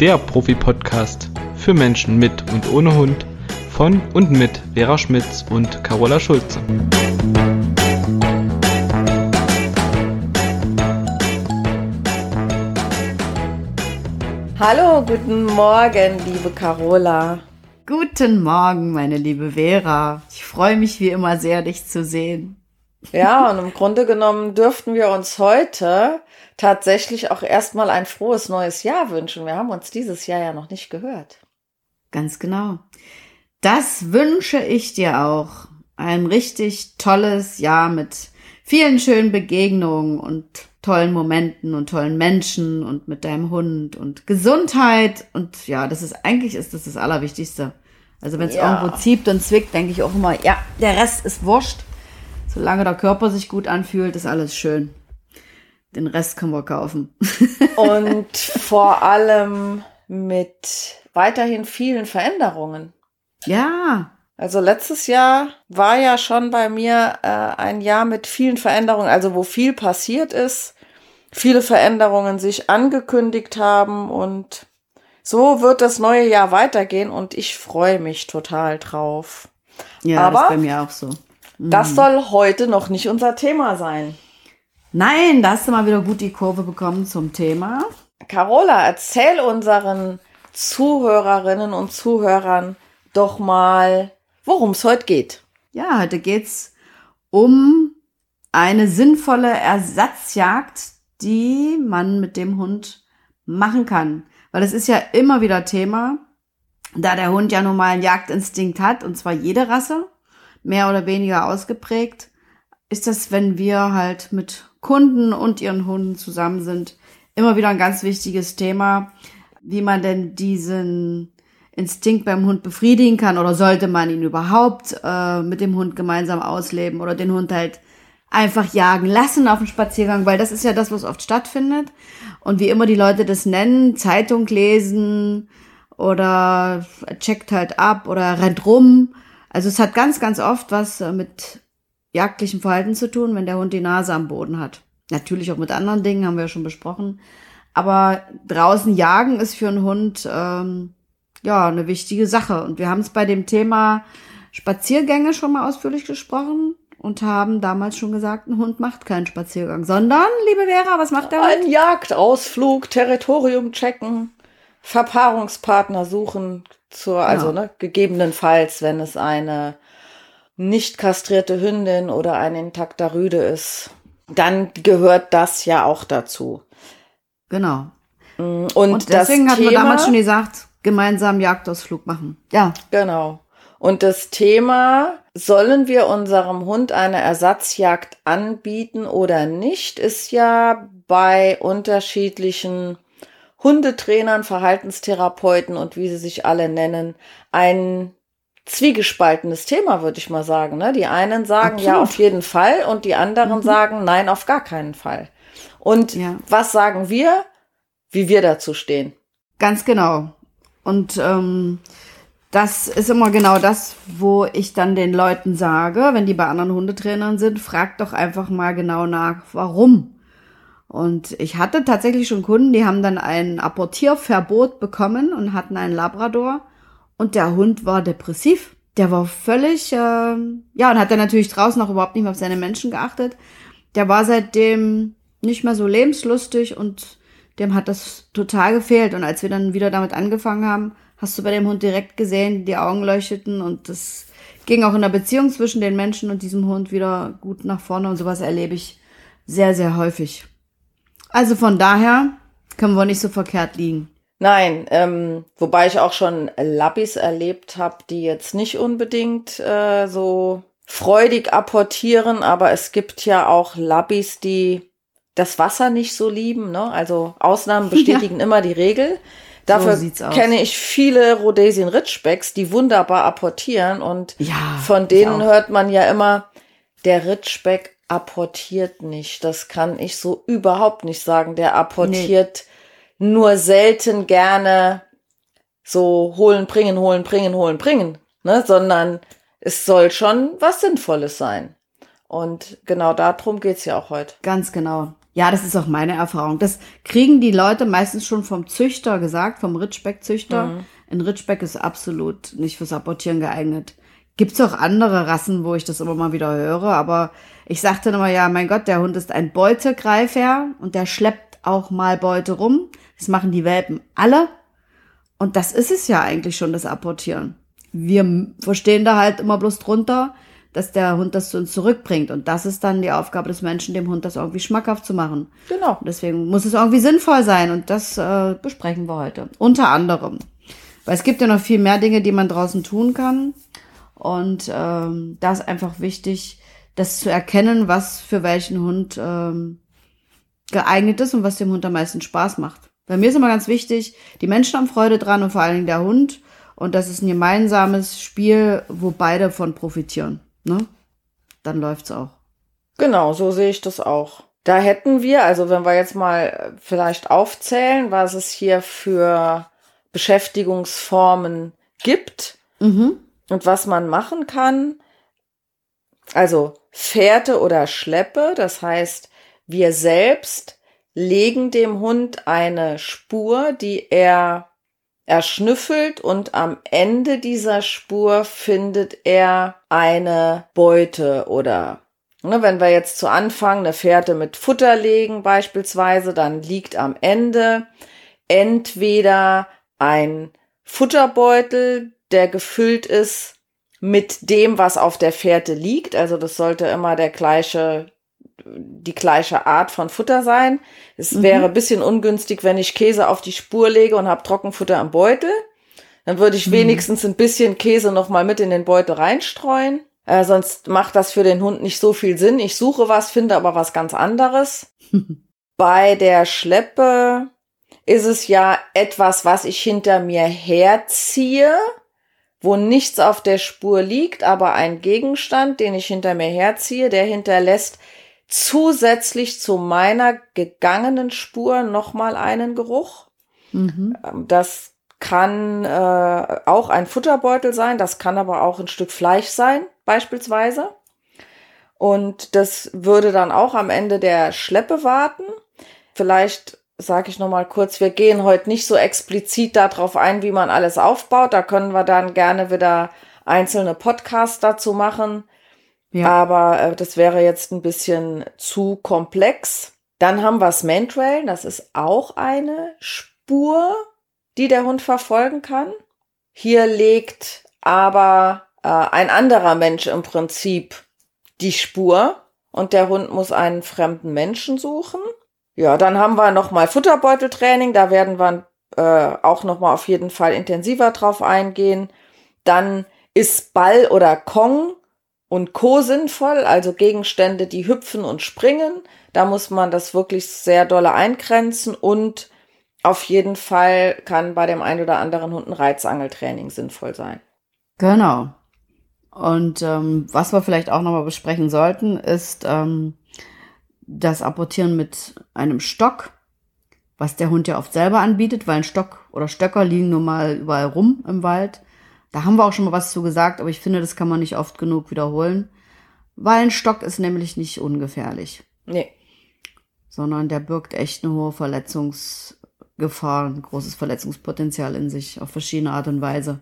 der Profi-Podcast für Menschen mit und ohne Hund von und mit Vera Schmitz und Carola Schulze. Hallo, guten Morgen, liebe Carola. Guten Morgen, meine liebe Vera. Ich freue mich wie immer sehr, dich zu sehen. Ja, und im Grunde genommen dürften wir uns heute tatsächlich auch erstmal ein frohes neues Jahr wünschen. Wir haben uns dieses Jahr ja noch nicht gehört. Ganz genau. Das wünsche ich dir auch. Ein richtig tolles Jahr mit vielen schönen Begegnungen und tollen Momenten und tollen Menschen und mit deinem Hund und Gesundheit. Und ja, das ist eigentlich ist das das Allerwichtigste. Also wenn es ja. irgendwo zieht und zwickt, denke ich auch immer, ja, der Rest ist wurscht. Solange der Körper sich gut anfühlt, ist alles schön. Den Rest können wir kaufen. und vor allem mit weiterhin vielen Veränderungen. Ja. Also letztes Jahr war ja schon bei mir äh, ein Jahr mit vielen Veränderungen, also wo viel passiert ist, viele Veränderungen sich angekündigt haben und so wird das neue Jahr weitergehen und ich freue mich total drauf. Ja, Aber das ist bei mir auch so. Mhm. Das soll heute noch nicht unser Thema sein. Nein, da hast du mal wieder gut die Kurve bekommen zum Thema. Carola, erzähl unseren Zuhörerinnen und Zuhörern doch mal, worum es heute geht. Ja, heute geht's um eine sinnvolle Ersatzjagd, die man mit dem Hund machen kann. Weil es ist ja immer wieder Thema, da der Hund ja nun mal einen Jagdinstinkt hat, und zwar jede Rasse, mehr oder weniger ausgeprägt, ist das, wenn wir halt mit Kunden und ihren Hunden zusammen sind, immer wieder ein ganz wichtiges Thema, wie man denn diesen Instinkt beim Hund befriedigen kann oder sollte man ihn überhaupt äh, mit dem Hund gemeinsam ausleben oder den Hund halt einfach jagen lassen auf dem Spaziergang, weil das ist ja das, was oft stattfindet. Und wie immer die Leute das nennen, Zeitung lesen oder checkt halt ab oder rennt rum. Also es hat ganz, ganz oft was äh, mit jagdlichem Verhalten zu tun, wenn der Hund die Nase am Boden hat. Natürlich auch mit anderen Dingen, haben wir ja schon besprochen. Aber draußen jagen ist für einen Hund ähm, ja, eine wichtige Sache. Und wir haben es bei dem Thema Spaziergänge schon mal ausführlich gesprochen und haben damals schon gesagt, ein Hund macht keinen Spaziergang, sondern, liebe Vera, was macht der Hund? Ein Jagdausflug, Territorium checken, Verpaarungspartner suchen, zur, also ja. ne, gegebenenfalls, wenn es eine nicht kastrierte Hündin oder ein intakter Rüde ist, dann gehört das ja auch dazu. Genau. Mm, und, und deswegen hatten wir damals schon gesagt, gemeinsam Jagdausflug machen. Ja. Genau. Und das Thema, sollen wir unserem Hund eine Ersatzjagd anbieten oder nicht, ist ja bei unterschiedlichen Hundetrainern, Verhaltenstherapeuten und wie sie sich alle nennen, ein zwiegespaltenes Thema, würde ich mal sagen. Ne? Die einen sagen Absolut. ja auf jeden Fall und die anderen mhm. sagen nein, auf gar keinen Fall. Und ja. was sagen wir, wie wir dazu stehen? Ganz genau. Und ähm, das ist immer genau das, wo ich dann den Leuten sage, wenn die bei anderen Hundetrainern sind, fragt doch einfach mal genau nach, warum. Und ich hatte tatsächlich schon Kunden, die haben dann ein Apportierverbot bekommen und hatten einen Labrador und der Hund war depressiv. Der war völlig, äh, ja, und hat dann natürlich draußen auch überhaupt nicht mehr auf seine Menschen geachtet. Der war seitdem nicht mehr so lebenslustig und dem hat das total gefehlt. Und als wir dann wieder damit angefangen haben, hast du bei dem Hund direkt gesehen, die Augen leuchteten und das ging auch in der Beziehung zwischen den Menschen und diesem Hund wieder gut nach vorne und sowas erlebe ich sehr, sehr häufig. Also von daher können wir nicht so verkehrt liegen. Nein, ähm, wobei ich auch schon Lappis erlebt habe, die jetzt nicht unbedingt äh, so freudig apportieren, aber es gibt ja auch Lappis, die das Wasser nicht so lieben. Ne? Also Ausnahmen bestätigen ja. immer die Regel. Dafür so kenne ich viele Rhodesian Ridgebacks, die wunderbar apportieren und ja, von denen hört man ja immer, der Ridgeback apportiert nicht. Das kann ich so überhaupt nicht sagen. Der apportiert. Nur selten gerne so holen, bringen, holen, bringen, holen, bringen, ne? sondern es soll schon was Sinnvolles sein. Und genau darum geht's ja auch heute. Ganz genau. Ja, das ist auch meine Erfahrung. Das kriegen die Leute meistens schon vom Züchter gesagt, vom Ritschbeck-Züchter. Mhm. Ein Ritschbeck ist absolut nicht fürs Apportieren geeignet. Gibt's auch andere Rassen, wo ich das immer mal wieder höre, aber ich sagte immer, ja, mein Gott, der Hund ist ein Beutegreifer und der schleppt auch mal Beute rum. Das machen die Welpen alle. Und das ist es ja eigentlich schon, das Apportieren. Wir verstehen da halt immer bloß drunter, dass der Hund das zu uns zurückbringt. Und das ist dann die Aufgabe des Menschen, dem Hund das irgendwie schmackhaft zu machen. Genau. Und deswegen muss es irgendwie sinnvoll sein. Und das äh, besprechen wir heute. Unter anderem. Weil es gibt ja noch viel mehr Dinge, die man draußen tun kann. Und ähm, da ist einfach wichtig, das zu erkennen, was für welchen Hund ähm, geeignet ist und was dem Hund am meisten Spaß macht. Bei mir ist immer ganz wichtig, die Menschen haben Freude dran und vor allen Dingen der Hund. Und das ist ein gemeinsames Spiel, wo beide von profitieren. Ne? Dann läuft's auch. Genau, so sehe ich das auch. Da hätten wir, also wenn wir jetzt mal vielleicht aufzählen, was es hier für Beschäftigungsformen gibt mhm. und was man machen kann. Also Fährte oder Schleppe, das heißt, wir selbst legen dem Hund eine Spur, die er erschnüffelt und am Ende dieser Spur findet er eine Beute oder ne, wenn wir jetzt zu Anfang eine Fährte mit Futter legen beispielsweise, dann liegt am Ende entweder ein Futterbeutel, der gefüllt ist mit dem, was auf der Fährte liegt. Also das sollte immer der gleiche, die gleiche Art von Futter sein. Es mhm. wäre ein bisschen ungünstig, wenn ich Käse auf die Spur lege und habe Trockenfutter am Beutel. Dann würde ich mhm. wenigstens ein bisschen Käse noch mal mit in den Beutel reinstreuen. Äh, sonst macht das für den Hund nicht so viel Sinn. Ich suche was, finde aber was ganz anderes. Bei der Schleppe ist es ja etwas, was ich hinter mir herziehe, wo nichts auf der Spur liegt, aber ein Gegenstand, den ich hinter mir herziehe, der hinterlässt zusätzlich zu meiner gegangenen Spur nochmal einen Geruch. Mhm. Ähm, das kann äh, auch ein Futterbeutel sein, das kann aber auch ein Stück Fleisch sein, beispielsweise. Und das würde dann auch am Ende der Schleppe warten. Vielleicht sage ich noch mal kurz, wir gehen heute nicht so explizit darauf ein, wie man alles aufbaut. Da können wir dann gerne wieder einzelne Podcasts dazu machen. Ja. Aber äh, das wäre jetzt ein bisschen zu komplex. Dann haben wir Mantrail. Das ist auch eine Spur, die der Hund verfolgen kann. Hier legt aber äh, ein anderer Mensch im Prinzip die Spur und der Hund muss einen fremden Menschen suchen. Ja, dann haben wir nochmal Futterbeuteltraining, da werden wir äh, auch nochmal auf jeden Fall intensiver drauf eingehen. Dann ist Ball oder Kong und Co. sinnvoll, also Gegenstände, die hüpfen und springen. Da muss man das wirklich sehr dolle eingrenzen und auf jeden Fall kann bei dem einen oder anderen Hund ein Reizangeltraining sinnvoll sein. Genau. Und ähm, was wir vielleicht auch nochmal besprechen sollten, ist, ähm, das Apportieren mit einem Stock, was der Hund ja oft selber anbietet, weil ein Stock oder Stöcker liegen nun mal überall rum im Wald. Da haben wir auch schon mal was zu gesagt, aber ich finde, das kann man nicht oft genug wiederholen. Weil ein Stock ist nämlich nicht ungefährlich. Nee. Sondern der birgt echt eine hohe Verletzungsgefahr, ein großes Verletzungspotenzial in sich auf verschiedene Art und Weise.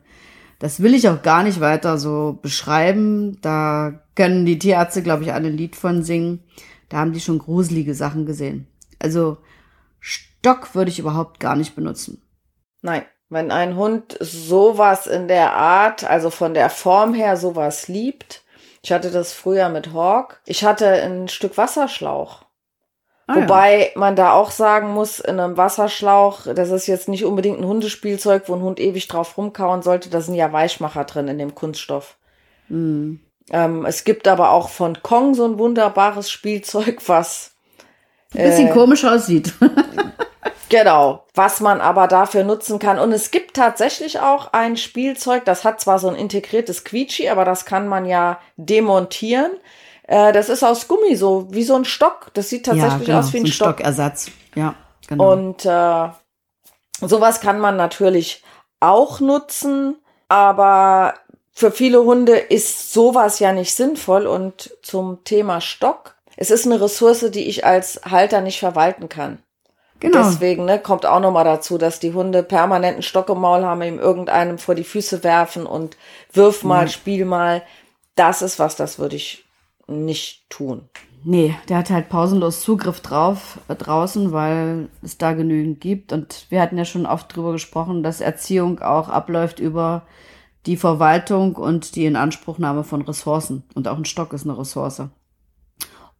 Das will ich auch gar nicht weiter so beschreiben. Da können die Tierärzte, glaube ich, alle ein Lied von singen. Da haben die schon gruselige Sachen gesehen. Also Stock würde ich überhaupt gar nicht benutzen. Nein, wenn ein Hund sowas in der Art, also von der Form her sowas liebt. Ich hatte das früher mit Hawk. Ich hatte ein Stück Wasserschlauch. Ah, Wobei ja. man da auch sagen muss, in einem Wasserschlauch, das ist jetzt nicht unbedingt ein Hundespielzeug, wo ein Hund ewig drauf rumkauen sollte. Da sind ja Weichmacher drin in dem Kunststoff. Mm. Ähm, es gibt aber auch von Kong so ein wunderbares Spielzeug, was ein bisschen äh, komisch aussieht. genau, was man aber dafür nutzen kann. Und es gibt tatsächlich auch ein Spielzeug, das hat zwar so ein integriertes Quietschi, aber das kann man ja demontieren. Äh, das ist aus Gummi, so wie so ein Stock. Das sieht tatsächlich ja, genau, aus wie ein, so ein Stock. Stockersatz. Ja, genau. Und äh, sowas kann man natürlich auch nutzen, aber für viele Hunde ist sowas ja nicht sinnvoll und zum Thema Stock. es ist eine Ressource, die ich als Halter nicht verwalten kann. Genau. Deswegen ne, kommt auch nochmal dazu, dass die Hunde permanenten Stock im Maul haben, ihm irgendeinem vor die Füße werfen und wirf mal, Mhm. spiel mal. Das ist was, das würde ich nicht tun. Nee, der hat halt pausenlos Zugriff drauf äh, draußen, weil es da genügend gibt. Und wir hatten ja schon oft drüber gesprochen, dass Erziehung auch abläuft über die Verwaltung und die Inanspruchnahme von Ressourcen. Und auch ein Stock ist eine Ressource.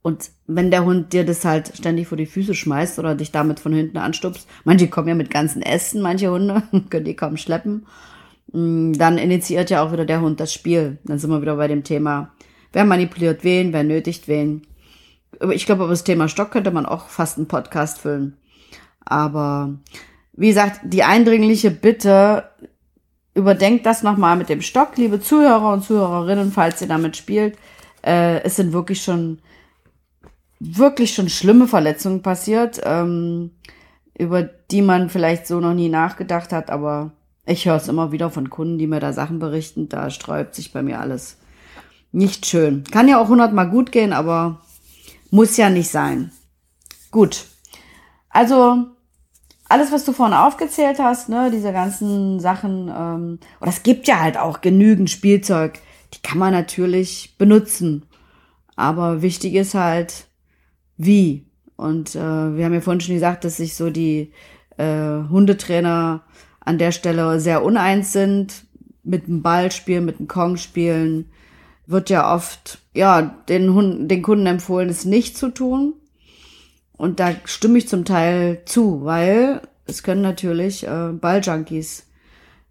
Und wenn der Hund dir das halt ständig vor die Füße schmeißt oder dich damit von hinten anstupst, manche kommen ja mit ganzen Ästen, manche Hunde, können die kaum schleppen, mm, dann initiiert ja auch wieder der Hund das Spiel. Dann sind wir wieder bei dem Thema, wer manipuliert wen, wer nötigt wen. Ich glaube, über das Thema Stock könnte man auch fast einen Podcast füllen. Aber wie gesagt, die eindringliche Bitte, überdenkt das nochmal mit dem Stock, liebe Zuhörer und Zuhörerinnen, falls ihr damit spielt. Äh, es sind wirklich schon, wirklich schon schlimme Verletzungen passiert, ähm, über die man vielleicht so noch nie nachgedacht hat, aber ich höre es immer wieder von Kunden, die mir da Sachen berichten, da sträubt sich bei mir alles. Nicht schön. Kann ja auch hundertmal gut gehen, aber muss ja nicht sein. Gut. Also, alles, was du vorhin aufgezählt hast, ne, diese ganzen Sachen, ähm, oder es gibt ja halt auch genügend Spielzeug, die kann man natürlich benutzen. Aber wichtig ist halt, wie. Und äh, wir haben ja vorhin schon gesagt, dass sich so die äh, Hundetrainer an der Stelle sehr uneins sind. Mit dem Ball spielen, mit dem Kong spielen. Wird ja oft, ja, den, Hunden, den Kunden empfohlen, es nicht zu tun. Und da stimme ich zum Teil zu, weil es können natürlich äh, Balljunkies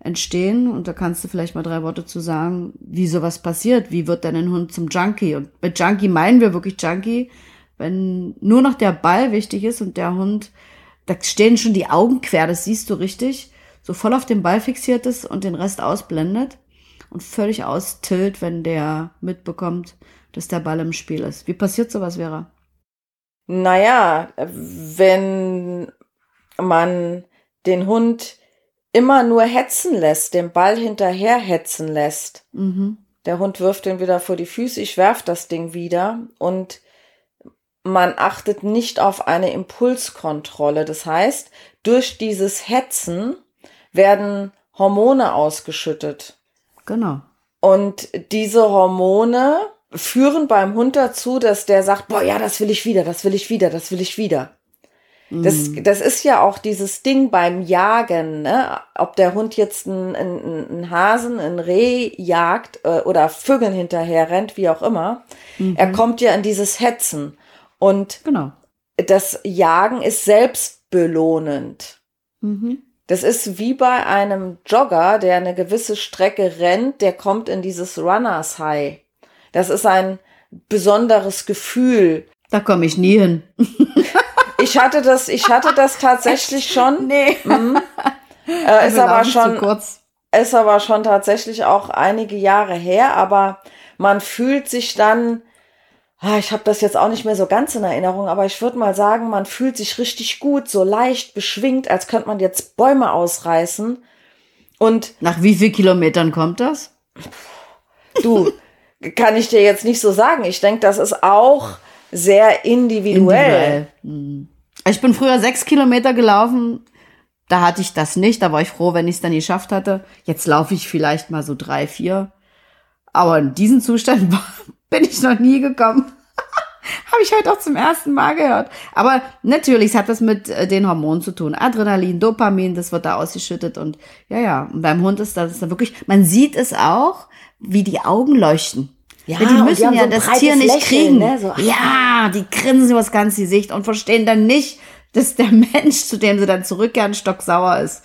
entstehen. Und da kannst du vielleicht mal drei Worte zu sagen, wie sowas passiert. Wie wird denn ein Hund zum Junkie? Und mit Junkie meinen wir wirklich Junkie, wenn nur noch der Ball wichtig ist und der Hund, da stehen schon die Augen quer, das siehst du richtig, so voll auf den Ball fixiert ist und den Rest ausblendet und völlig austilt, wenn der mitbekommt, dass der Ball im Spiel ist. Wie passiert sowas, Vera? Naja, wenn man den Hund immer nur hetzen lässt, den Ball hinterher hetzen lässt, Mhm. der Hund wirft den wieder vor die Füße, ich werf das Ding wieder und man achtet nicht auf eine Impulskontrolle. Das heißt, durch dieses Hetzen werden Hormone ausgeschüttet. Genau. Und diese Hormone führen beim Hund dazu, dass der sagt, boah, ja, das will ich wieder, das will ich wieder, das will ich wieder. Das, das ist ja auch dieses Ding beim Jagen, ne? ob der Hund jetzt einen, einen, einen Hasen, ein Reh jagt äh, oder Vögeln hinterher rennt, wie auch immer. Er kommt ja in dieses Hetzen. Und Genau. das Jagen ist selbstbelohnend. Mhm. Das ist wie bei einem Jogger, der eine gewisse Strecke rennt, der kommt in dieses Runners High. Das ist ein besonderes Gefühl. Da komme ich nie hin. Ich hatte das, ich hatte das tatsächlich schon. Nee. Äh, ist aber schon, kurz. ist aber schon tatsächlich auch einige Jahre her. Aber man fühlt sich dann, ich habe das jetzt auch nicht mehr so ganz in Erinnerung, aber ich würde mal sagen, man fühlt sich richtig gut, so leicht beschwingt, als könnte man jetzt Bäume ausreißen. Und Nach wie viel Kilometern kommt das? Du, kann ich dir jetzt nicht so sagen. Ich denke, das ist auch sehr individuell. Mhm. Ich bin früher sechs Kilometer gelaufen. Da hatte ich das nicht. Da war ich froh, wenn ich es dann geschafft hatte. Jetzt laufe ich vielleicht mal so drei, vier. Aber in diesen Zustand bin ich noch nie gekommen. Habe ich heute auch zum ersten Mal gehört. Aber natürlich, es hat das mit äh, den Hormonen zu tun. Adrenalin, Dopamin, das wird da ausgeschüttet. Und ja, ja, und beim Hund ist das dann wirklich, man sieht es auch, wie die Augen leuchten. Ja, die die müssen haben ja so das Tier nicht Lächeln, kriegen. ne? So, ja, die grinsen übers ganze Gesicht und verstehen dann nicht, dass der Mensch, zu dem sie dann zurückkehren, stocksauer ist.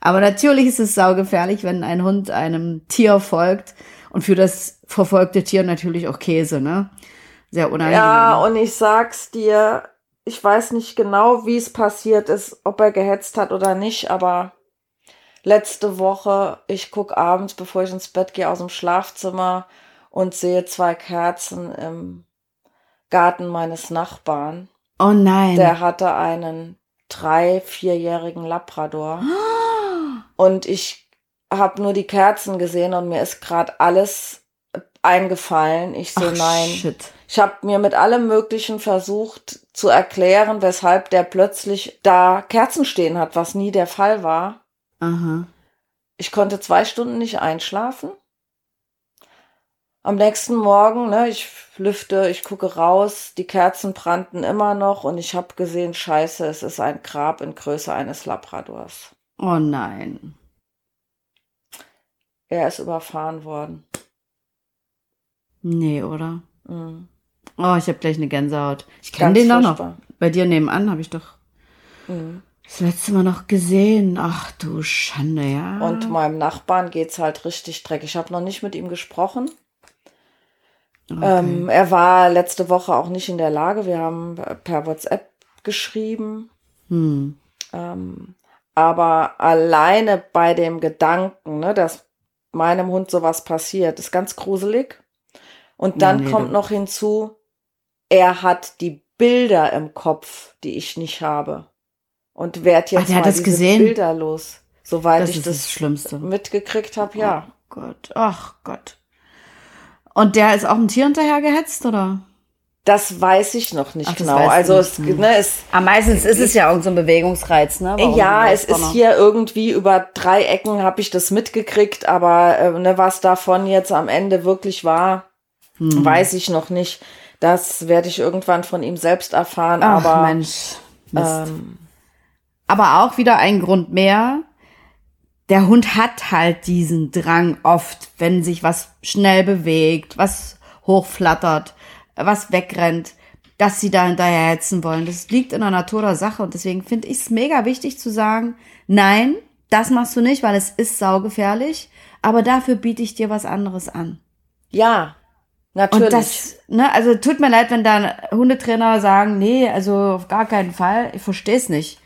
Aber natürlich ist es saugefährlich, wenn ein Hund einem Tier folgt und für das verfolgte Tier natürlich auch Käse, ne? Sehr unangenehm. Ja, und ich sag's dir, ich weiß nicht genau, wie es passiert ist, ob er gehetzt hat oder nicht, aber letzte Woche, ich guck abends, bevor ich ins Bett gehe, aus dem Schlafzimmer und sehe zwei Kerzen im Garten meines Nachbarn. oh nein. Der hatte einen drei, vierjährigen Labrador. Und ich habe nur die Kerzen gesehen und mir ist gerade alles eingefallen. Ich so, Ach, nein. Shit. Ich habe mir mit allem Möglichen versucht zu erklären, weshalb der plötzlich da Kerzen stehen hat, was nie der Fall war. Aha. Ich konnte zwei Stunden nicht einschlafen. Am nächsten Morgen, ne, ich lüfte, ich gucke raus, die Kerzen brannten immer noch und ich habe gesehen, scheiße, es ist ein Grab in Größe eines Labradors. Oh nein. Er ist überfahren worden. Nee, oder? Mhm. Oh, ich habe gleich eine Gänsehaut. Ich kenne den doch noch. Bei dir nebenan habe ich doch Mhm. das letzte Mal noch gesehen. Ach du Schande, ja. Und meinem Nachbarn geht's halt richtig dreckig. Ich habe noch nicht mit ihm gesprochen. okay. Ähm, er war letzte Woche auch nicht in der Lage. Wir haben per WhatsApp geschrieben. hm. Ähm, aber alleine bei dem Gedanken, ne, dass meinem Hund sowas passiert, ist ganz gruselig. Und dann Ja, nee, kommt noch hinzu, er hat die Bilder im Kopf, die ich nicht habe. Und werd jetzt hat mal das diese gesehen? Bilder los. Soweit Das ich das, Schlimmste. mitgekriegt habe, ja. Oh Gott, ach Gott. Und der ist auch ein Tier hinterher gehetzt, oder? Das weiß ich noch nicht Ach, genau. Also es, ne, es Aber meistens ist es ja irgend so ein Bewegungsreiz, ne? Warum ja, es ist hier irgendwie über drei Ecken habe ich das mitgekriegt, aber äh, ne, was davon jetzt am Ende wirklich war, Hm. weiß ich noch nicht. Das werde ich irgendwann von ihm selbst erfahren. Ach, aber Mensch. Ähm, Aber auch wieder ein Grund mehr. Der Hund hat halt diesen Drang oft, wenn sich was schnell bewegt, was hochflattert, was wegrennt, dass sie da hinterher hetzen wollen. Das liegt in der Natur der Sache und deswegen finde ich es mega wichtig zu sagen, nein, das machst du nicht, weil es ist saugefährlich, aber dafür biete ich dir was anderes an. ja, natürlich. Und das, ne, also tut mir leid, wenn da Hundetrainer sagen, nee, also auf gar keinen Fall, ich verstehe es nicht.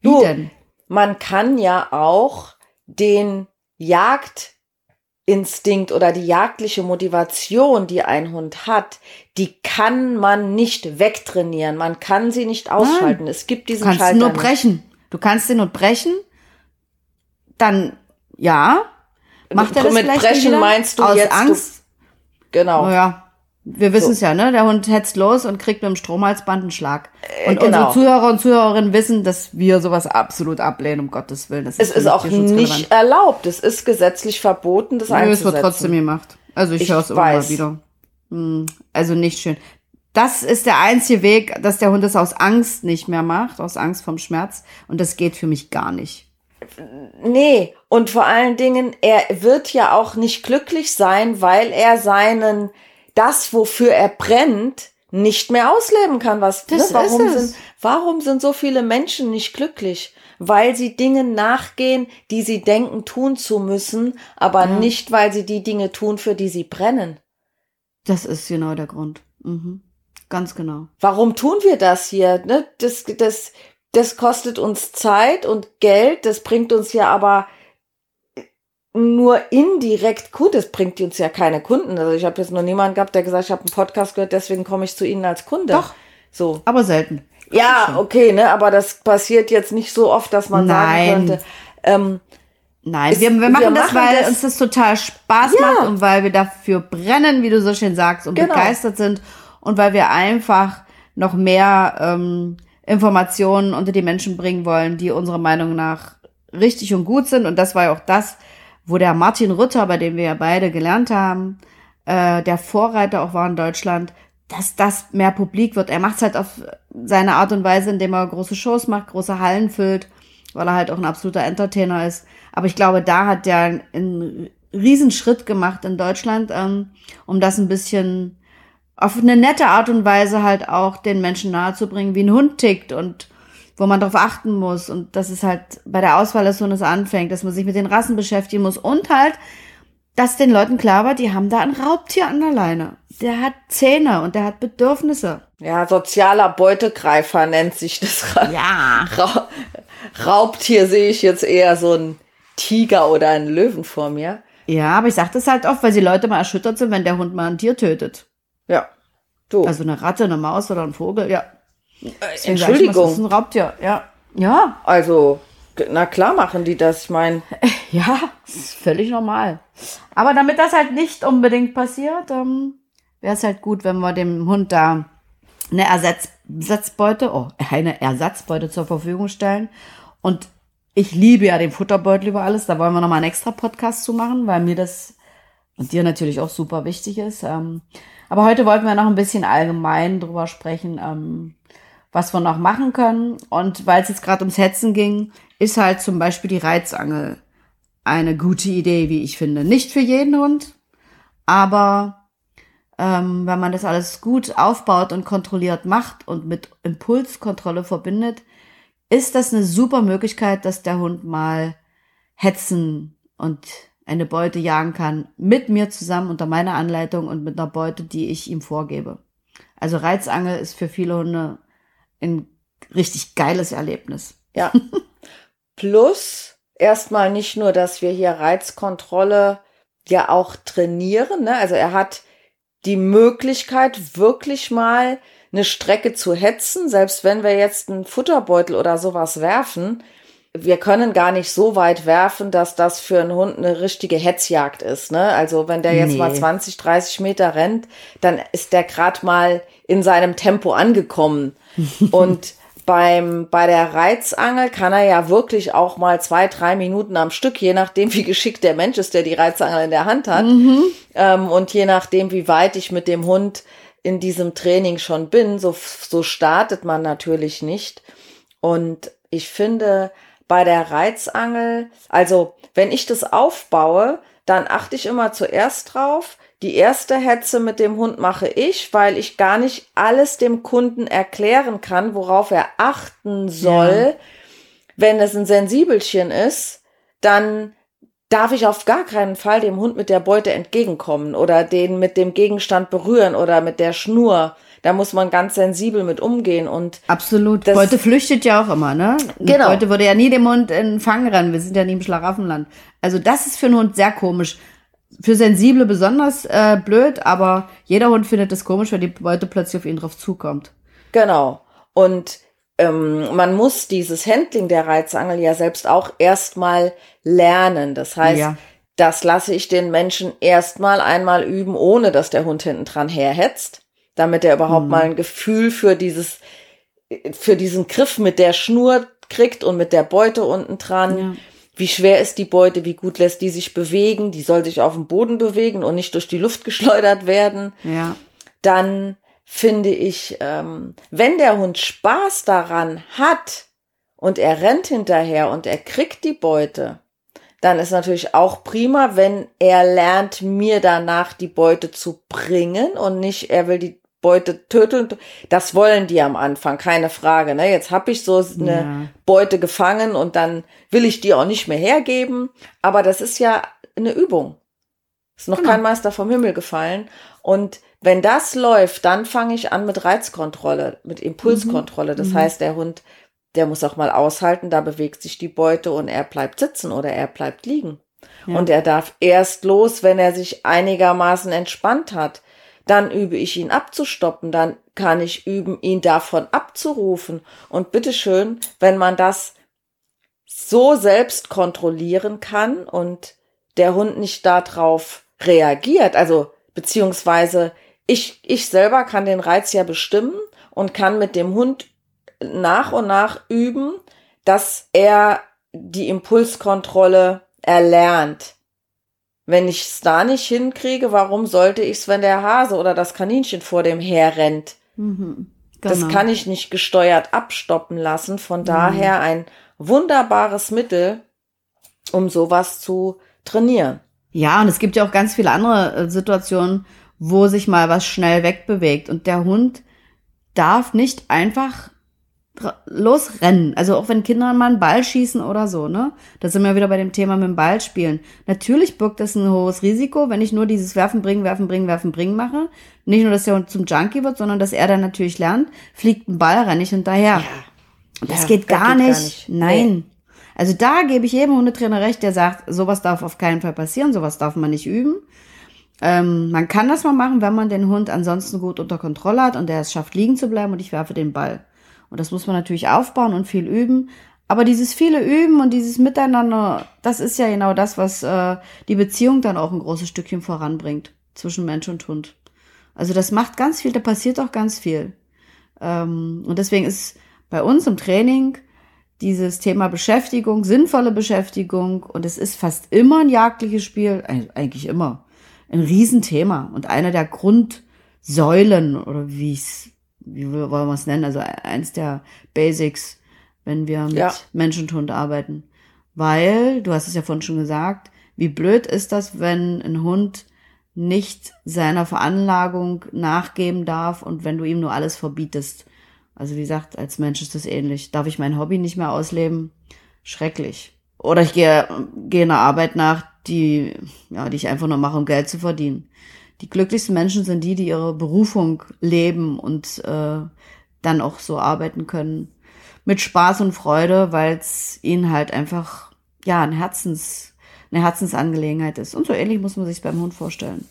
Wie Du, denn? Man kann ja auch den Jagdinstinkt oder die jagdliche Motivation, die ein Hund hat, die kann man nicht wegtrainieren. Man kann sie nicht ausschalten. Es gibt Du diesen kannst Schalter ihn nur nicht. brechen. Du kannst den nur brechen. Dann, ja. Macht er das Mit brechen meinst du Aus jetzt, du- Angst? Genau. Naja, wir wissen es So. ja, ne? Der Hund hetzt los und kriegt mit dem Stromhalsband einen Schlag. Und genau. unsere Zuhörer und Zuhörerinnen wissen, dass wir sowas absolut ablehnen, um Gottes Willen. Das Es ist für auch nicht erlaubt. Es ist gesetzlich verboten, das Nö, es einzusetzen. wird trotzdem gemacht. Also ich, Ich höre es immer mal wieder. Hm, Also nicht schön. Das ist der einzige Weg, dass der Hund es aus Angst nicht mehr macht, aus Angst vom Schmerz. Und das geht für mich gar nicht. Nee, und vor allen Dingen, er wird ja auch nicht glücklich sein, weil er seinen, das, wofür er brennt, nicht mehr ausleben kann. Was, Das ne? warum, sind, warum sind so viele Menschen nicht glücklich? Weil sie Dingen nachgehen, die sie denken tun zu müssen, aber Ja. nicht, weil sie die Dinge tun, für die sie brennen. Das ist genau der Grund. Mhm. Ganz genau. Warum tun wir das hier? Ne? Das, das, das kostet uns Zeit und Geld, das bringt uns ja aber nur indirekt gut, das bringt uns ja keine Kunden. Also ich habe jetzt noch niemanden gehabt, der gesagt, ich habe einen Podcast gehört, deswegen komme ich zu Ihnen als Kunde. Doch. So. Aber selten. Ja, okay, ne, aber das passiert jetzt nicht so oft, dass man Nein. sagen könnte, ähm, Nein, Es- wir, wir wir machen das, machen weil das- uns das total Spaß Ja. macht und weil wir dafür brennen, wie du so schön sagst, und Genau. begeistert sind und weil wir einfach noch mehr ähm, Informationen unter die Menschen bringen wollen, die unserer Meinung nach richtig und gut sind. Und das war ja auch das, wo der Martin Rütter, bei dem wir ja beide gelernt haben, äh, der Vorreiter auch war in Deutschland, dass das mehr publik wird. Er macht es halt auf seine Art und Weise, indem er große Shows macht, große Hallen füllt, weil er halt auch ein absoluter Entertainer ist. Aber ich glaube, da hat der einen, Riesenschritt gemacht in Deutschland, ähm, um das ein bisschen auf eine nette Art und Weise halt auch den Menschen nahezubringen, wie ein Hund tickt und wo man darauf achten muss und dass es halt bei der Auswahl des Hundes anfängt, dass man sich mit den Rassen beschäftigen muss und halt, dass den Leuten klar war, die haben da ein Raubtier an der Leine. Der hat Zähne und der hat Bedürfnisse. ja, sozialer Beutegreifer nennt sich das. Ra Ja. Ra Raubtier sehe ich jetzt eher so ein Tiger oder einen Löwen vor mir. Ja, aber ich sag das halt oft, weil die Leute mal erschüttert sind, wenn der Hund mal ein Tier tötet. Ja. Du. Also eine Ratte, eine Maus oder ein Vogel, ja. Mal, Entschuldigung. Das ist ein Raubtier, ja. Ja, Also, na klar machen die das. Ich meine, ja, das ist völlig normal. Aber damit das halt nicht unbedingt passiert, ähm, wäre es halt gut, wenn wir dem Hund da eine Ersatz, Ersatzbeute, oh, eine Ersatzbeute zur Verfügung stellen. Und ich liebe ja den Futterbeutel über alles. Da wollen wir nochmal einen extra Podcast zu machen, weil mir das und dir natürlich auch super wichtig ist. Ähm, aber heute wollten wir noch ein bisschen allgemein drüber sprechen, ähm, was wir noch machen können. Und weil es jetzt gerade ums Hetzen ging, ist halt zum Beispiel die Reizangel eine gute Idee, wie ich finde. Nicht für jeden Hund, aber ähm, wenn man das alles gut aufbaut und kontrolliert macht und mit Impulskontrolle verbindet, ist das eine super Möglichkeit, dass der Hund mal hetzen und eine Beute jagen kann mit mir zusammen unter meiner Anleitung und mit einer Beute, die ich ihm vorgebe. Also Reizangel ist für viele Hunde ein richtig geiles Erlebnis. Ja. Plus erstmal nicht nur, dass wir hier Reizkontrolle ja auch trainieren. Ne? Also er hat die Möglichkeit, wirklich mal eine Strecke zu hetzen, selbst wenn wir jetzt einen Futterbeutel oder sowas werfen. Wir können gar nicht so weit werfen, dass das für einen Hund eine richtige Hetzjagd ist. Ne? Also wenn der jetzt nee. mal 20, 30 Meter rennt, dann ist der gerade mal in seinem Tempo angekommen. Und beim, bei der Reizangel kann er ja wirklich auch mal zwei, drei Minuten am Stück, je nachdem, wie geschickt der Mensch ist, der die Reizangel in der Hand hat. Mhm. Ähm, und je nachdem, wie weit ich mit dem Hund in diesem Training schon bin, so, so startet man natürlich nicht. Und ich finde, bei der Reizangel, also wenn ich das aufbaue, dann achte ich immer zuerst drauf, die erste Hetze mit dem Hund mache ich, weil ich gar nicht alles dem Kunden erklären kann, worauf er achten soll. Ja. Wenn es ein Sensibelchen ist, dann darf ich auf gar keinen Fall dem Hund mit der Beute entgegenkommen oder den mit dem Gegenstand berühren oder mit der Schnur. Da muss man ganz sensibel mit umgehen und absolut. Beute flüchtet ja auch immer, ne? Genau. Beute würde ja nie dem Hund in den Fang rennen. Wir sind ja nie im Schlaraffenland. Also das ist für einen Hund sehr komisch für Sensible besonders äh, blöd, aber jeder Hund findet es komisch, wenn die Beute plötzlich auf ihn drauf zukommt. Genau. Und ähm, man muss dieses Handling der Reizangel ja selbst auch erstmal lernen. Das heißt, ja. das lasse ich den Menschen erstmal einmal üben, ohne dass der Hund hinten dran herhetzt, damit er überhaupt hm. mal ein Gefühl für dieses, für diesen Griff mit der Schnur kriegt und mit der Beute unten dran. Ja wie schwer ist die Beute, wie gut lässt die sich bewegen, die soll sich auf dem Boden bewegen und nicht durch die Luft geschleudert werden. Ja. Dann finde ich, ähm, wenn der Hund Spaß daran hat und er rennt hinterher und er kriegt die Beute, dann ist natürlich auch prima, wenn er lernt, mir danach die Beute zu bringen und nicht, er will die Beute töteln. Das wollen die am Anfang, keine Frage. Ne? Jetzt habe ich so eine ja. Beute gefangen und dann will ich die auch nicht mehr hergeben. Aber das ist ja eine Übung. Ist noch genau. kein Meister vom Himmel gefallen. Und wenn das läuft, dann fange ich an mit Reizkontrolle, mit Impulskontrolle. Mhm. Das mhm. heißt, der Hund, der muss auch mal aushalten, da bewegt sich die Beute und er bleibt sitzen oder er bleibt liegen. Ja. Und er darf erst los, wenn er sich einigermaßen entspannt hat dann übe ich ihn abzustoppen, dann kann ich üben, ihn davon abzurufen. Und bitteschön, wenn man das so selbst kontrollieren kann und der Hund nicht darauf reagiert, also beziehungsweise ich, ich selber kann den Reiz ja bestimmen und kann mit dem Hund nach und nach üben, dass er die Impulskontrolle erlernt. Wenn ich es da nicht hinkriege, warum sollte ich es, wenn der Hase oder das Kaninchen vor dem herrennt? Mhm, genau. Das kann ich nicht gesteuert abstoppen lassen. Von mhm. daher ein wunderbares Mittel, um sowas zu trainieren. Ja, und es gibt ja auch ganz viele andere äh, Situationen, wo sich mal was schnell wegbewegt und der Hund darf nicht einfach losrennen. Also auch wenn Kinder mal einen Ball schießen oder so, ne? Da sind wir wieder bei dem Thema mit dem Ball spielen. Natürlich birgt das ein hohes Risiko, wenn ich nur dieses Werfen, bringen, werfen, bringen, werfen, bringen mache. Nicht nur, dass der Hund zum Junkie wird, sondern dass er dann natürlich lernt, fliegt ein Ball, renne ich hinterher. Ja. Das ja, geht, gar, geht nicht. gar, nicht. Nein. Nee. Also da gebe ich jedem Hundetrainer recht, der sagt, sowas darf auf keinen Fall passieren, sowas darf man nicht üben. Ähm, man kann das mal machen, wenn man den Hund ansonsten gut unter Kontrolle hat und der es schafft, liegen zu bleiben und ich werfe den Ball. Und das muss man natürlich aufbauen und viel üben. Aber dieses viele Üben und dieses Miteinander, das ist ja genau das, was äh, die Beziehung dann auch ein großes Stückchen voranbringt zwischen Mensch und Hund. Also das macht ganz viel, da passiert auch ganz viel. Ähm, und deswegen ist bei uns im Training dieses Thema Beschäftigung, sinnvolle Beschäftigung, und es ist fast immer ein jagdliches Spiel, eigentlich immer, ein Riesenthema und einer der Grundsäulen oder wie es, wie wollen wir es nennen, also eins der Basics, wenn wir mit ja. Mensch und Hund arbeiten. Weil, du hast es ja vorhin schon gesagt, wie blöd ist das, wenn ein Hund nicht seiner Veranlagung nachgeben darf und wenn du ihm nur alles verbietest. Also wie gesagt, als Mensch ist das ähnlich. Darf ich mein Hobby nicht mehr ausleben? Schrecklich. Oder ich gehe, gehe einer Arbeit nach, die, ja, die ich einfach nur mache, um Geld zu verdienen. Die glücklichsten Menschen sind die, die ihre Berufung leben und äh, dann auch so arbeiten können. Mit Spaß und Freude, weil es ihnen halt einfach, ja, ein Herzens, eine Herzensangelegenheit ist. Und so ähnlich muss man sich beim Hund vorstellen.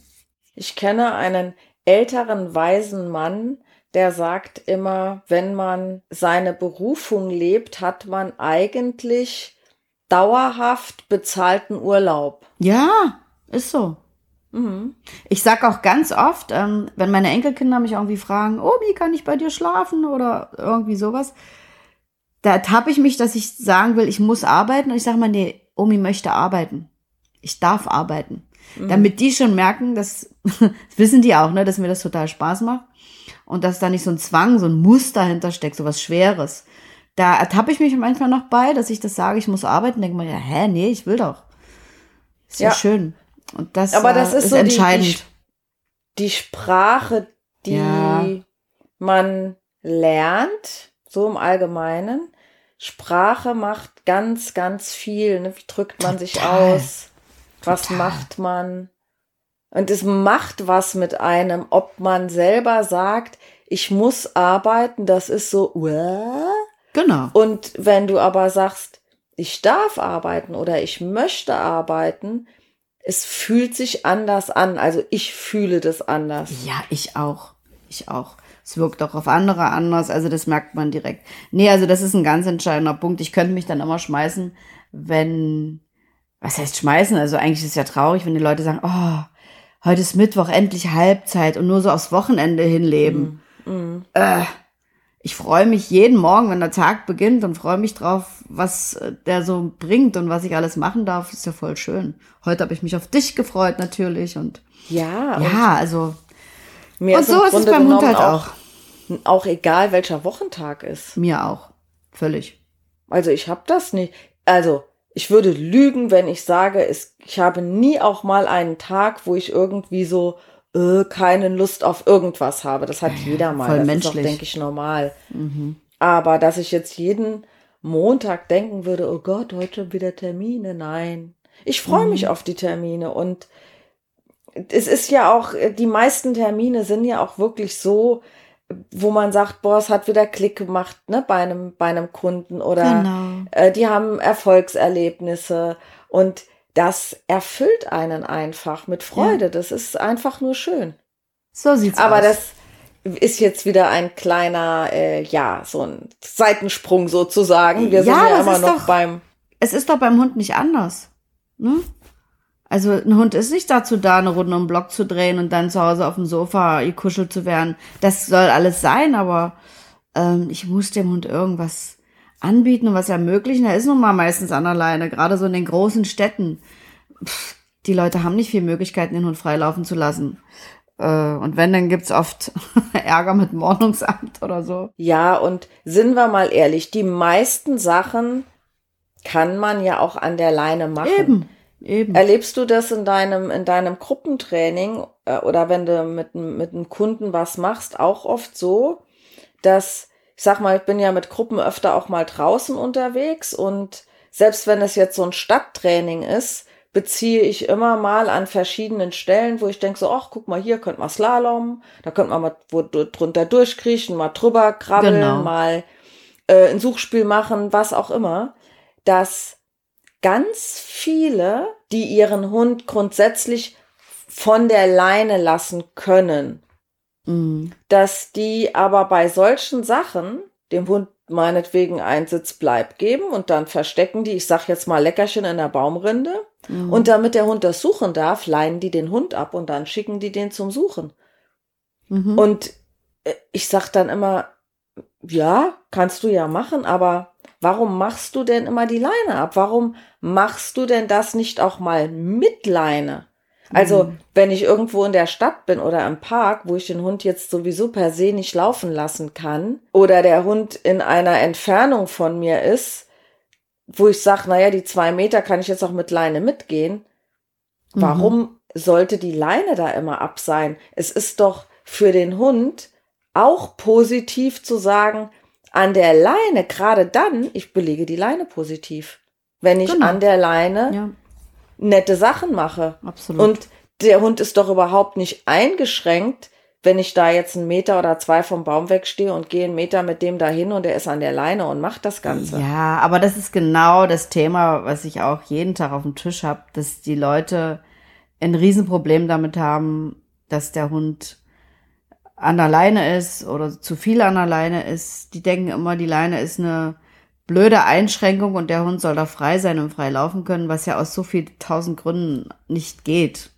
Ich kenne einen älteren, weisen Mann, der sagt immer, wenn man seine Berufung lebt, hat man eigentlich dauerhaft bezahlten Urlaub. Ja, ist so. Mhm. Ich sag auch ganz oft, ähm, wenn meine Enkelkinder mich irgendwie fragen, Omi, kann ich bei dir schlafen oder irgendwie sowas, da ertappe ich mich, dass ich sagen will, ich muss arbeiten und ich sage mal, nee, Omi möchte arbeiten. Ich darf arbeiten. Mhm. Damit die schon merken, dass, das wissen die auch, ne, dass mir das total Spaß macht und dass da nicht so ein Zwang, so ein Muster dahinter steckt, so was Schweres. Da ertappe ich mich manchmal noch bei, dass ich das sage, ich muss arbeiten, denke mir, ja, hä, nee, ich will doch. Ist ja, ja schön. Und das, Aber das ist, ist so entscheidend. Die, die, die Sprache, die ja. man lernt, so im Allgemeinen. Sprache macht ganz, ganz viel. Ne? Wie drückt man Total. sich aus? Was Total. macht man? Und es macht was mit einem, ob man selber sagt, ich muss arbeiten, das ist so, genau. Und wenn du aber sagst, ich darf arbeiten oder ich möchte arbeiten, es fühlt sich anders an. Also ich fühle das anders. Ja, ich auch. Ich auch. Es wirkt auch auf andere anders. Also das merkt man direkt. Nee, also das ist ein ganz entscheidender Punkt. Ich könnte mich dann immer schmeißen, wenn, was heißt schmeißen? Also eigentlich ist es ja traurig, wenn die Leute sagen, oh, heute ist Mittwoch, endlich Halbzeit und nur so aufs Wochenende hinleben. Mm, mm. Äh, ich freue mich jeden Morgen, wenn der Tag beginnt und freue mich drauf, was äh, der so bringt und was ich alles machen darf. Ist ja voll schön. Heute habe ich mich auf dich gefreut natürlich und ja, ja, also mir und so ist es beim Hund halt auch, auch. Auch egal, welcher Wochentag ist. Mir auch, völlig. Also ich habe das nicht. Also ich würde lügen, wenn ich sage, es, ich habe nie auch mal einen Tag, wo ich irgendwie so äh, keine Lust auf irgendwas habe. Das hat ja, jeder mal. Voll das menschlich. ist denke ich, normal. Mhm. Aber dass ich jetzt jeden Montag denken würde, oh Gott, heute wieder Termine, nein. Ich freue mhm. mich auf die Termine und es ist ja auch, die meisten Termine sind ja auch wirklich so, wo man sagt, boah, es hat wieder Klick gemacht, ne, bei einem, bei einem Kunden oder genau. äh, die haben Erfolgserlebnisse und das erfüllt einen einfach mit Freude. Ja. Das ist einfach nur schön. So sieht's Aber aus. Aber das ist jetzt wieder ein kleiner, äh, ja, so ein Seitensprung sozusagen. Wir ja, sind ja immer noch doch, beim. Es ist doch beim Hund nicht anders. Ne? Also ein Hund ist nicht dazu da, eine Runde um den Block zu drehen und dann zu Hause auf dem Sofa gekuschelt zu werden. Das soll alles sein, aber ähm, ich muss dem Hund irgendwas anbieten und was ermöglichen. Er ist nun mal meistens an alleine, gerade so in den großen Städten. Pff, die Leute haben nicht viel Möglichkeiten, den Hund freilaufen zu lassen. Äh, und wenn, dann gibt's oft Ärger mit dem Ordnungsamt oder so. Ja, und sind wir mal ehrlich, die meisten Sachen kann man ja auch an der Leine machen. Eben. Eben. Erlebst du das in deinem, in deinem Gruppentraining äh, oder wenn du mit, mit einem Kunden was machst, auch oft so, dass, ich sag mal, ich bin ja mit Gruppen öfter auch mal draußen unterwegs und selbst wenn es jetzt so ein Stadttraining ist, beziehe ich immer mal an verschiedenen Stellen, wo ich denke so, ach, guck mal, hier könnte man Slalom, da könnte man mal wo, drunter durchkriechen, mal drüber krabbeln, genau. mal äh, ein Suchspiel machen, was auch immer, dass ganz viele, die ihren Hund grundsätzlich von der Leine lassen können, mhm. dass die aber bei solchen Sachen dem Hund meinetwegen einen Sitzbleib geben und dann verstecken die, ich sag jetzt mal Leckerchen in der Baumrinde. Mhm. Und damit der Hund das suchen darf, leihen die den Hund ab und dann schicken die den zum Suchen. Mhm. Und äh, ich sag dann immer, ja, kannst du ja machen, aber warum machst du denn immer die Leine ab? Warum machst du denn das nicht auch mal mit Leine? Also, mhm. wenn ich irgendwo in der Stadt bin oder im Park, wo ich den Hund jetzt sowieso per se nicht laufen lassen kann, oder der Hund in einer Entfernung von mir ist, wo ich sage, naja, die zwei Meter kann ich jetzt auch mit Leine mitgehen. Mhm. Warum sollte die Leine da immer ab sein? Es ist doch für den Hund auch positiv zu sagen, an der Leine, gerade dann, ich belege die Leine positiv. Wenn ich genau. an der Leine ja. Nette Sachen mache. Absolut. Und der Hund ist doch überhaupt nicht eingeschränkt, wenn ich da jetzt einen Meter oder zwei vom Baum wegstehe und gehe einen Meter mit dem dahin und er ist an der Leine und macht das Ganze. Ja, aber das ist genau das Thema, was ich auch jeden Tag auf dem Tisch habe, dass die Leute ein Riesenproblem damit haben, dass der Hund an der Leine ist oder zu viel an der Leine ist. Die denken immer, die Leine ist eine blöde Einschränkung und der Hund soll da frei sein und frei laufen können, was ja aus so viel tausend Gründen nicht geht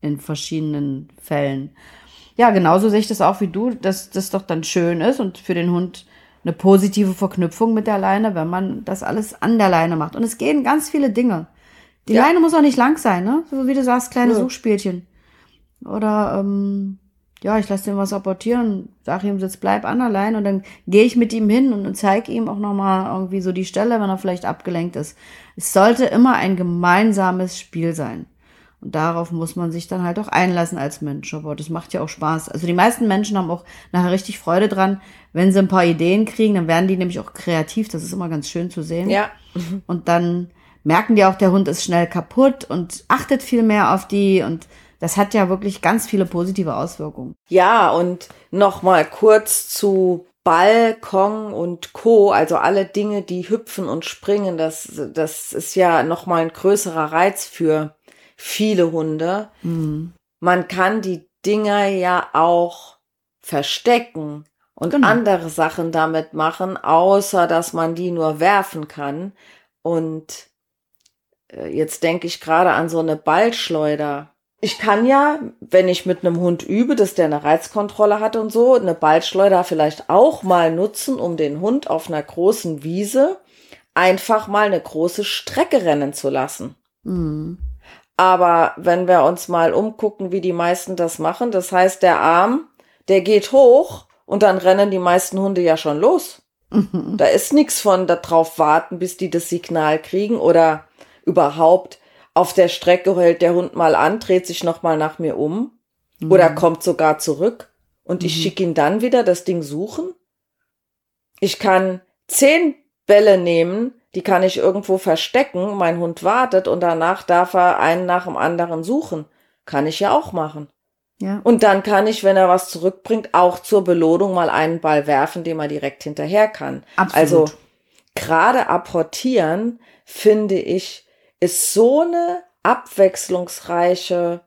in verschiedenen Fällen. Ja, genauso sehe ich das auch wie du, dass das doch dann schön ist und für den Hund eine positive Verknüpfung mit der Leine, wenn man das alles an der Leine macht. Und es gehen ganz viele Dinge. Die ja. Leine muss auch nicht lang sein, ne? So wie du sagst, kleine ja. Suchspielchen. Oder ähm, ja, ich lasse ihm was apportieren, sag ihm, jetzt bleib an allein und dann gehe ich mit ihm hin und zeige ihm auch nochmal irgendwie so die Stelle, wenn er vielleicht abgelenkt ist. Es sollte immer ein gemeinsames Spiel sein. Und darauf muss man sich dann halt auch einlassen als Mensch. Aber das macht ja auch Spaß. Also die meisten Menschen haben auch nachher richtig Freude dran, wenn sie ein paar Ideen kriegen, dann werden die nämlich auch kreativ. Das ist immer ganz schön zu sehen. Ja. Und dann merken die auch, der Hund ist schnell kaputt und achtet viel mehr auf die und das hat ja wirklich ganz viele positive Auswirkungen. Ja, und nochmal kurz zu Balkon und Co., also alle Dinge, die hüpfen und springen, das, das ist ja nochmal ein größerer Reiz für viele Hunde. Mhm. Man kann die Dinger ja auch verstecken und genau. andere Sachen damit machen, außer dass man die nur werfen kann. Und äh, jetzt denke ich gerade an so eine Ballschleuder ich kann ja, wenn ich mit einem Hund übe, dass der eine Reizkontrolle hat und so, eine Ballschleuder vielleicht auch mal nutzen, um den Hund auf einer großen Wiese einfach mal eine große Strecke rennen zu lassen. Mhm. Aber wenn wir uns mal umgucken, wie die meisten das machen, das heißt, der Arm, der geht hoch und dann rennen die meisten Hunde ja schon los. Mhm. Da ist nichts von darauf warten, bis die das Signal kriegen oder überhaupt auf der Strecke hält der Hund mal an, dreht sich nochmal nach mir um mhm. oder kommt sogar zurück und ich mhm. schicke ihn dann wieder das Ding suchen. Ich kann zehn Bälle nehmen, die kann ich irgendwo verstecken, mein Hund wartet und danach darf er einen nach dem anderen suchen. Kann ich ja auch machen. Ja. Und dann kann ich, wenn er was zurückbringt, auch zur Belohnung mal einen Ball werfen, den man direkt hinterher kann. Absolut. Also gerade apportieren finde ich ist so eine abwechslungsreiche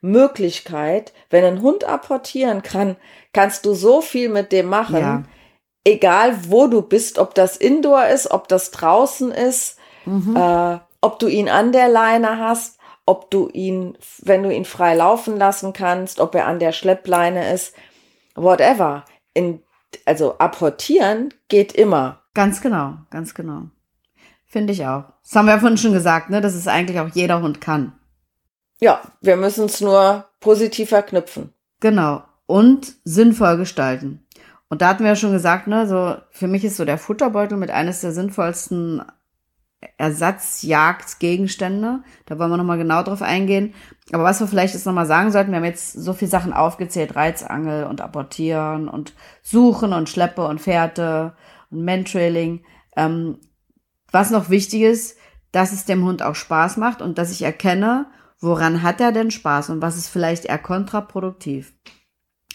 Möglichkeit. Wenn ein Hund apportieren kann, kannst du so viel mit dem machen. Ja. Egal wo du bist, ob das Indoor ist, ob das draußen ist, mhm. äh, ob du ihn an der Leine hast, ob du ihn, wenn du ihn frei laufen lassen kannst, ob er an der Schleppleine ist, whatever. In, also apportieren geht immer. Ganz genau, ganz genau. Finde ich auch. Das haben wir ja vorhin schon gesagt, ne, dass es eigentlich auch jeder Hund kann. Ja, wir müssen es nur positiv verknüpfen. Genau. Und sinnvoll gestalten. Und da hatten wir ja schon gesagt, ne, so, für mich ist so der Futterbeutel mit eines der sinnvollsten Ersatzjagdgegenstände. Da wollen wir nochmal genau drauf eingehen. Aber was wir vielleicht jetzt nochmal sagen sollten, wir haben jetzt so viele Sachen aufgezählt, Reizangel und Apportieren und Suchen und Schleppe und Fährte und Mantrailing. Ähm, was noch wichtig ist, dass es dem Hund auch Spaß macht und dass ich erkenne, woran hat er denn Spaß und was ist vielleicht eher kontraproduktiv.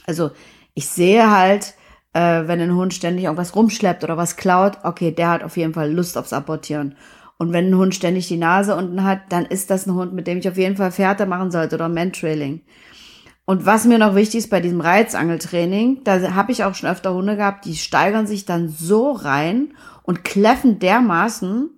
Also ich sehe halt, äh, wenn ein Hund ständig irgendwas rumschleppt oder was klaut, okay, der hat auf jeden Fall Lust aufs Apportieren. Und wenn ein Hund ständig die Nase unten hat, dann ist das ein Hund, mit dem ich auf jeden Fall Fährte machen sollte oder Mantrailing. Und was mir noch wichtig ist bei diesem Reizangeltraining, da habe ich auch schon öfter Hunde gehabt, die steigern sich dann so rein und kläffen dermaßen,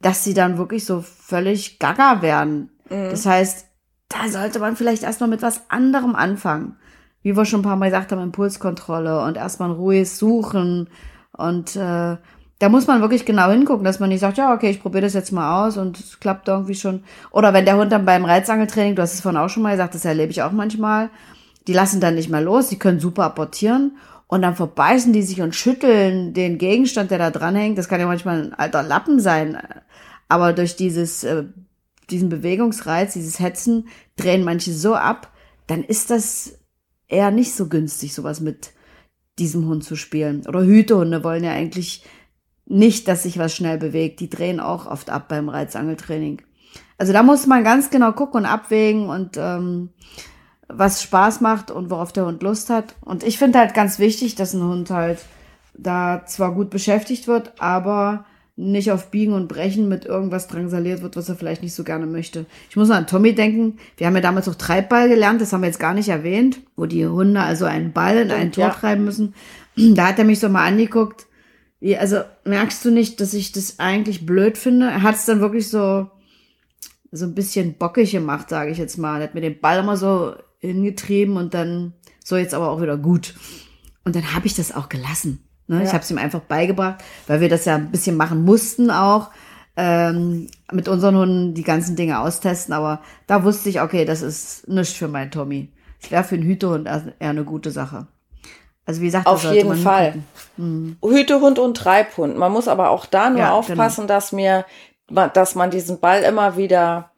dass sie dann wirklich so völlig gaga werden. Mhm. Das heißt, da sollte man vielleicht erst mal mit was anderem anfangen. wie wir schon ein paar Mal gesagt haben, Impulskontrolle und erstmal ein ruhiges Suchen. Und äh, da muss man wirklich genau hingucken, dass man nicht sagt, ja, okay, ich probiere das jetzt mal aus und es klappt irgendwie schon. Oder wenn der Hund dann beim Reizangeltraining, du hast es vorhin auch schon mal gesagt, das erlebe ich auch manchmal, die lassen dann nicht mehr los, die können super apportieren und dann verbeißen die sich und schütteln den Gegenstand, der da dranhängt. Das kann ja manchmal ein alter Lappen sein. Aber durch dieses, äh, diesen Bewegungsreiz, dieses Hetzen, drehen manche so ab, dann ist das eher nicht so günstig, sowas mit diesem Hund zu spielen. Oder Hütehunde wollen ja eigentlich nicht, dass sich was schnell bewegt. Die drehen auch oft ab beim Reizangeltraining. Also da muss man ganz genau gucken und abwägen und ähm, was Spaß macht und worauf der Hund Lust hat. Und ich finde halt ganz wichtig, dass ein Hund halt da zwar gut beschäftigt wird, aber nicht auf Biegen und Brechen mit irgendwas drangsaliert wird, was er vielleicht nicht so gerne möchte. Ich muss an Tommy denken. Wir haben ja damals auch Treibball gelernt, das haben wir jetzt gar nicht erwähnt, wo die Hunde also einen Ball in ein Tor ja. treiben müssen. Da hat er mich so mal angeguckt. Also merkst du nicht, dass ich das eigentlich blöd finde? Er hat es dann wirklich so so ein bisschen bockig gemacht, sage ich jetzt mal. Er hat mir den Ball immer so hingetrieben und dann so jetzt aber auch wieder gut. Und dann habe ich das auch gelassen. Ne? Ja. Ich habe es ihm einfach beigebracht, weil wir das ja ein bisschen machen mussten auch. Ähm, mit unseren Hunden die ganzen Dinge austesten, aber da wusste ich, okay, das ist nichts für meinen Tommy. Es wäre für einen Hütehund eher eine gute Sache. Also wie gesagt, auf jeden Fall. Mhm. Hütehund und Treibhund. Man muss aber auch da nur ja, aufpassen, genau. dass mir, dass man diesen Ball immer wieder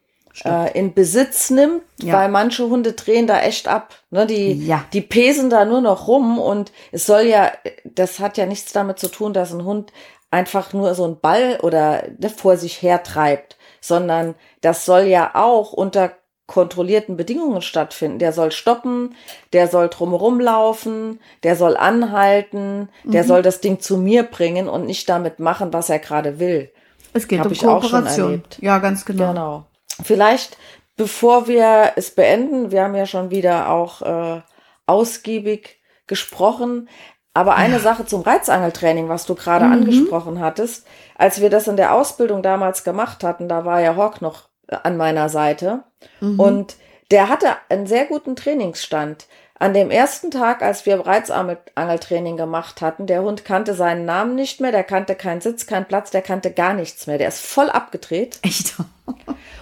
äh, in Besitz nimmt, ja. weil manche Hunde drehen da echt ab. Ne? Die, ja. die pesen da nur noch rum und es soll ja, das hat ja nichts damit zu tun, dass ein Hund einfach nur so einen Ball oder ne, vor sich her treibt, sondern das soll ja auch unter kontrollierten Bedingungen stattfinden. Der soll stoppen, der soll drumherum laufen, der soll anhalten, mhm. der soll das Ding zu mir bringen und nicht damit machen, was er gerade will. Es geht Hab um ich Kooperation. Auch schon erlebt. Ja, ganz genau. Genau. Vielleicht, bevor wir es beenden, wir haben ja schon wieder auch äh, ausgiebig gesprochen, aber eine ja. Sache zum Reizangeltraining, was du gerade mhm. angesprochen hattest, als wir das in der Ausbildung damals gemacht hatten, da war ja Hawk noch äh, an meiner Seite mhm. und der hatte einen sehr guten Trainingsstand. An dem ersten Tag, als wir Reizangeltraining gemacht hatten, der Hund kannte seinen Namen nicht mehr, der kannte keinen Sitz, keinen Platz, der kannte gar nichts mehr. Der ist voll abgedreht. Echt?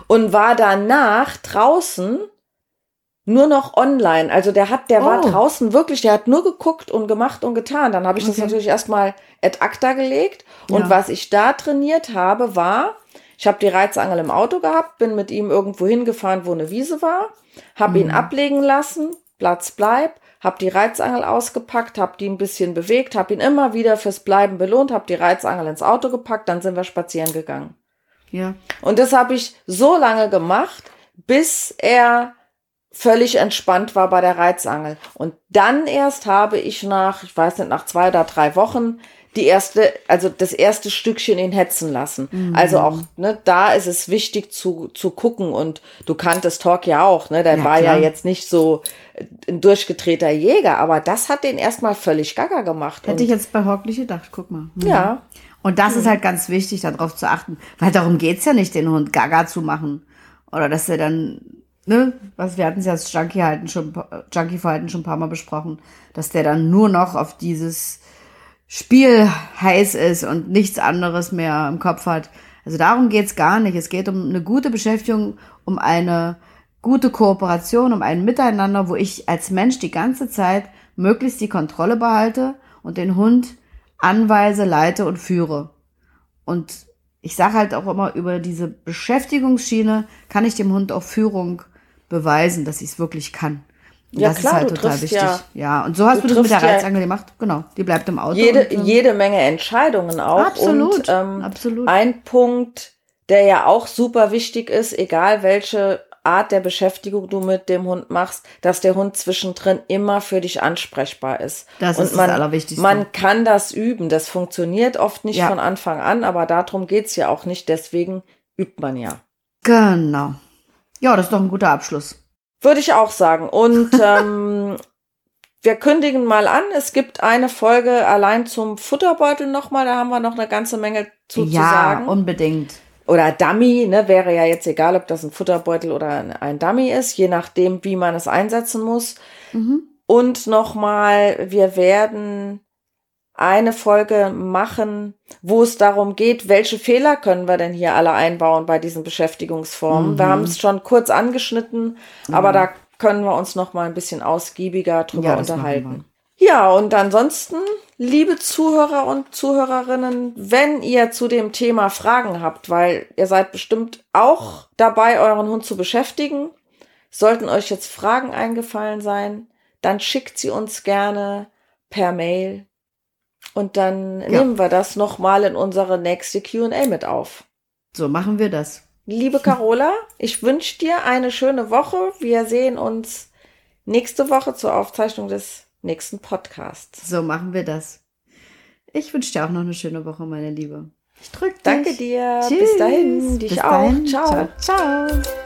und war danach draußen nur noch online. Also der hat, der oh. war draußen wirklich, der hat nur geguckt und gemacht und getan. Dann habe ich okay. das natürlich erstmal ad acta gelegt. Und ja. was ich da trainiert habe, war, ich habe die Reizangel im Auto gehabt, bin mit ihm irgendwo hingefahren, wo eine Wiese war, habe mhm. ihn ablegen lassen, Platz bleib, habe die Reizangel ausgepackt, habe die ein bisschen bewegt, habe ihn immer wieder fürs Bleiben belohnt, habe die Reizangel ins Auto gepackt, dann sind wir spazieren gegangen. Ja. Und das habe ich so lange gemacht, bis er völlig entspannt war bei der Reizangel. Und dann erst habe ich nach, ich weiß nicht, nach zwei oder drei Wochen die erste, also das erste Stückchen ihn hetzen lassen. Mhm. Also auch, ne, da ist es wichtig zu, zu gucken und du kanntest Talk ja auch, ne, der ja, war klar. ja jetzt nicht so ein durchgedrehter Jäger, aber das hat den erstmal völlig gaga gemacht. Hätte ich jetzt bei Hawk nicht gedacht, guck mal. Mhm. Ja. Und das mhm. ist halt ganz wichtig, darauf zu achten, weil darum geht's ja nicht, den Hund gaga zu machen. Oder dass er dann, ne, was wir hatten es ja als Junkie-Verhalten schon, Junkie-Verhalten schon ein paar Mal besprochen, dass der dann nur noch auf dieses Spiel heiß ist und nichts anderes mehr im Kopf hat. Also darum geht's gar nicht. Es geht um eine gute Beschäftigung, um eine gute Kooperation, um ein Miteinander, wo ich als Mensch die ganze Zeit möglichst die Kontrolle behalte und den Hund anweise, leite und führe. Und ich sage halt auch immer, über diese Beschäftigungsschiene kann ich dem Hund auch Führung beweisen, dass ich es wirklich kann. Ja, das klar, ist halt total wichtig. Ja, ja, und so hast du, du das mit der Reizangel ja gemacht. Genau, die bleibt im Auto. Jede, und, ähm, jede Menge Entscheidungen auch. Absolut, und, ähm, absolut. Ein Punkt, der ja auch super wichtig ist, egal welche Art der Beschäftigung du mit dem Hund machst, dass der Hund zwischendrin immer für dich ansprechbar ist. Das und ist man, das Allerwichtigste. Man kann das üben. Das funktioniert oft nicht ja. von Anfang an, aber darum geht's ja auch nicht. Deswegen übt man ja. Genau. Ja, das ist doch ein guter Abschluss. Würde ich auch sagen. Und ähm, wir kündigen mal an, es gibt eine Folge allein zum Futterbeutel nochmal, da haben wir noch eine ganze Menge zu, ja, sagen. Ja, unbedingt. Oder Dummy, ne, wäre ja jetzt egal, ob das ein Futterbeutel oder ein, ein Dummy ist, je nachdem, wie man es einsetzen muss. Mhm. Und nochmal, wir werden eine Folge machen, wo es darum geht, welche Fehler können wir denn hier alle einbauen bei diesen Beschäftigungsformen. Mhm. Wir haben es schon kurz angeschnitten, aber da können wir uns noch mal ein bisschen ausgiebiger drüber Ja, unterhalten. Ja, und ansonsten, liebe Zuhörer und Zuhörerinnen, wenn ihr zu dem Thema Fragen habt, weil ihr seid bestimmt auch dabei, euren Hund zu beschäftigen, sollten euch jetzt Fragen eingefallen sein, dann schickt sie uns gerne per Mail und dann nehmen wir das nochmal in unsere nächste Q&A mit auf. So machen wir das. Liebe Carola, ich wünsche dir eine schöne Woche. Wir sehen uns nächste Woche zur Aufzeichnung des nächsten Podcasts. So machen wir das. Ich wünsche dir auch noch eine schöne Woche, meine Liebe. Ich drück dich. Danke dir. Tschüss. Bis dahin. Dich Bis auch. dahin. Ciao. Ciao. ciao.